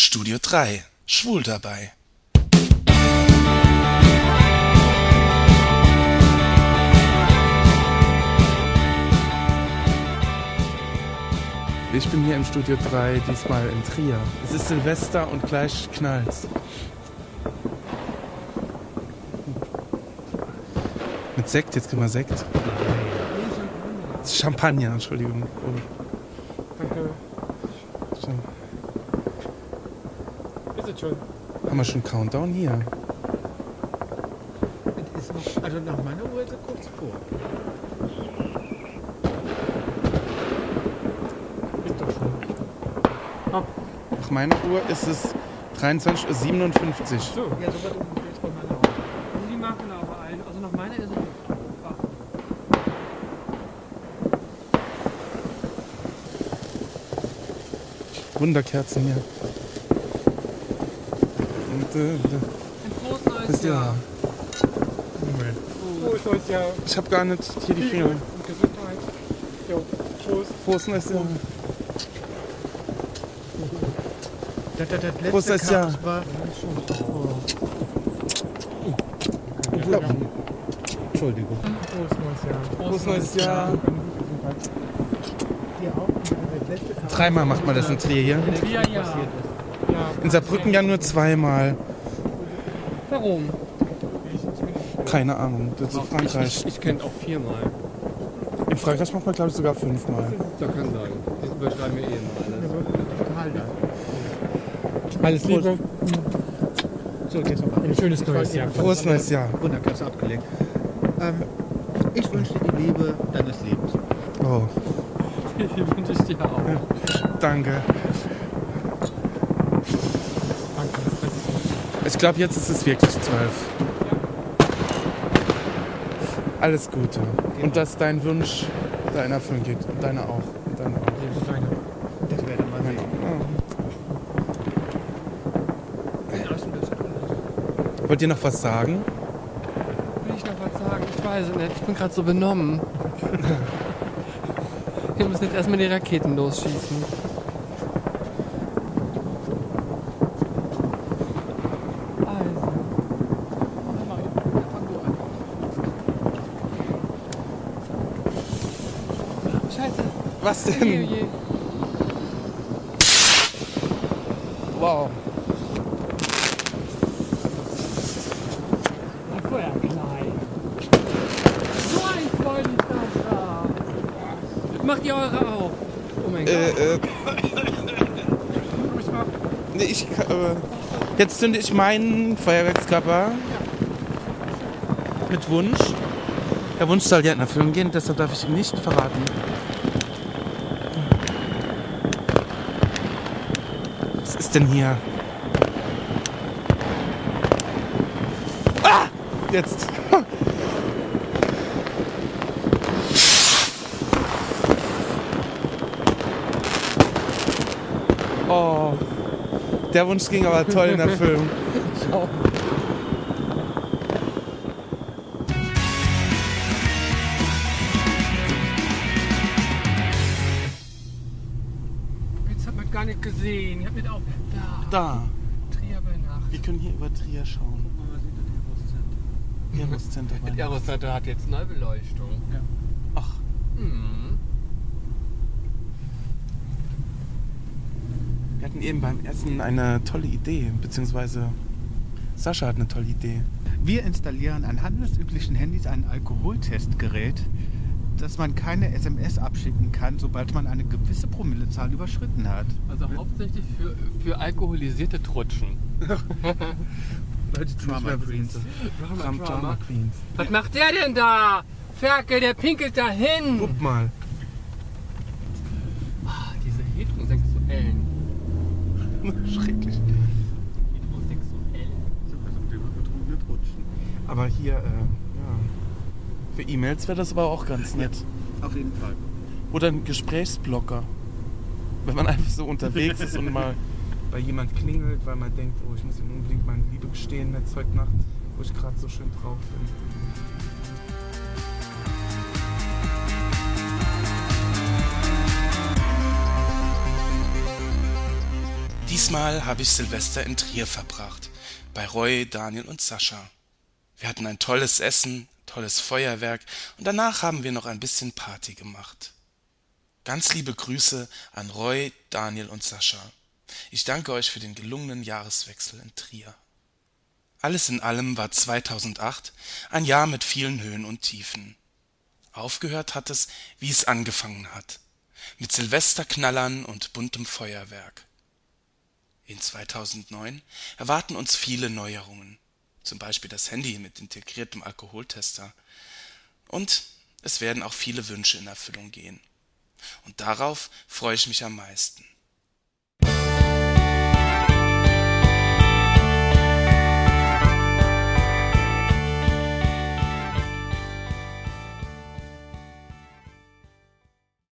Studio 3 Schwul dabei. Ich bin hier im Studio 3, diesmal in Trier. Es ist Silvester und gleich knallt's. Mit Sekt, jetzt kriegen wir Sekt. Champagner, Entschuldigung. Oh. Danke. Schon? Haben wir schon Countdown hier? Es ist noch, also nach meiner Uhr ist es kurz vor. Ist doch schon. Nach meiner Uhr ist es 23.57 Uhr. So, ja, so wird es jetzt bei meiner. Und die machen aber allen. Also nach meiner ist es. Ah. Wunderkerzen hier. Äh, Ein frohes neues das Jahr. Jahr. Moment. Frohes neues Jahr. Ich habe gar nicht hier die Finger. Gesundheit. Jo, Prost. Frohes neues Jahr. Das, das, das letzte Prost, das Jahr. War. Entschuldigung. Frohes neues Jahr. Frohes neues Jahr. Dreimal macht man das in Trier hier. Ja, ja. ja. In Saarbrücken ja nur zweimal. Warum? Keine Ahnung. Das ist Frankreich. Ich kenne auch viermal. In Frankreich macht man, glaube ich, sogar fünfmal. Da kann sein. Die überschreiben mir eh total da. Alles Liebe. So, jetzt nochmal. Ein schönes neues Jahr. Frohes neues Jahr. Wunderklasse abgelegt. Ähm, ich wünsche dir die Liebe deines Lebens. Oh, Die wünsche ich dir auch. Danke. Ich glaube, jetzt ist es wirklich zwölf. Alles Gute. Und dass dein Wunsch da in Erfüllung geht. Und deine auch. Und deine auch. Danke. Das werden wir mal sehen. Wollt ihr noch was sagen? Will ich noch was sagen? Ich weiß es nicht. Ich bin gerade so benommen. Wir müssen jetzt erstmal die Raketen losschießen. Also. Scheiße. Was denn? Wow. War ja klein. So ein Freundlichkeit. Macht ihr eure auch? Oh mein Gott. Äh, äh. Nee, ich, äh, jetzt zünde ich meinen Feuerwerkskörper mit Wunsch. Der Wunsch soll ja in Erfüllung gehen, deshalb darf ich ihn nicht verraten. Was ist denn hier? Ah! Jetzt. Oh. Der Wunsch ging aber toll in Erfüllung. Jetzt man gar nicht gesehen. Ich hab nicht auch. Da. Da. Trier bei Nacht. Wir können hier über Trier schauen. Heroes-Center. Die Aeroseite hat jetzt eine Beleuchtung. Ach, Hm. wir hatten eben beim Essen eine tolle Idee, beziehungsweise Sascha hat eine tolle Idee. Wir installieren an handelsüblichen Handys ein Alkoholtestgerät, dass man keine SMS abschicken kann, sobald man eine gewisse Promillezahl überschritten hat. Also hauptsächlich für, für alkoholisierte Trutschen. Leute, die Drama Queens. Drama, Drama, Drama Queens. Was macht der denn da? Ferkel, der pinkelt da hin. Guck mal. Ah, diese Heterosexuellen. Schrecklich. Heterosexuell. Aber hier, äh. Für E-Mails wäre das aber auch ganz nett. Auf jeden Fall. Oder ein Gesprächsblocker. Wenn man einfach so unterwegs ist und mal bei jemand klingelt, weil man denkt, oh, ich muss ihm unbedingt meine Liebe gestehen jetzt heute Nacht, wo ich gerade so schön drauf bin. Diesmal habe ich Silvester in Trier verbracht, bei Roy, Daniel und Sascha. Wir hatten ein tolles Essen, tolles Feuerwerk und danach haben wir noch ein bisschen Party gemacht. Ganz liebe Grüße an Roy, Daniel und Sascha. Ich danke euch für den gelungenen Jahreswechsel in Trier. Alles in allem war 2008 ein Jahr mit vielen Höhen und Tiefen. Aufgehört hat es, wie es angefangen hat, mit Silvesterknallern und buntem Feuerwerk. In 2009 erwarten uns viele Neuerungen, zum Beispiel das Handy mit integriertem Alkoholtester. Und es werden auch viele Wünsche in Erfüllung gehen. Und darauf freue ich mich am meisten.